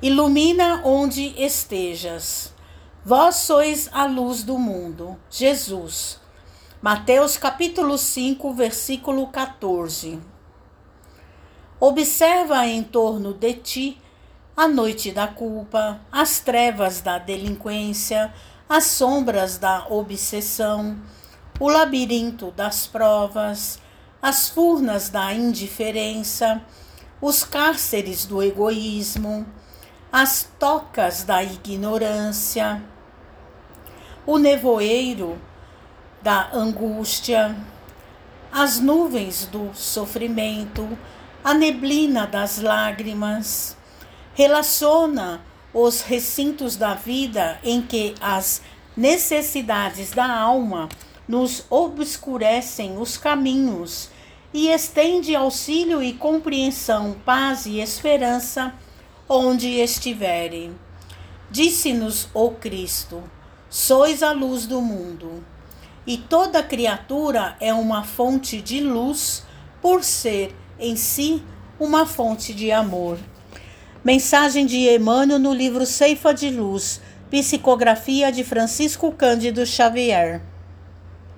Ilumina onde estejas. Vós sois a luz do mundo. Jesus. Mateus capítulo 5, versículo 14. Observa em torno de ti a noite da culpa, as trevas da delinquência, as sombras da obsessão, o labirinto das provas, as furnas da indiferença, os cárceres do egoísmo, as tocas da ignorância, o nevoeiro da angústia, as nuvens do sofrimento, a neblina das lágrimas. Relaciona os recintos da vida em que as necessidades da alma nos obscurecem os caminhos e estende auxílio e compreensão, paz e esperança onde estiverem. Disse-nos o Cristo: Sois a luz do mundo. E toda criatura é uma fonte de luz, por ser em si uma fonte de amor. Mensagem de Emmanuel no livro Ceifa de Luz, psicografia de Francisco Cândido Xavier.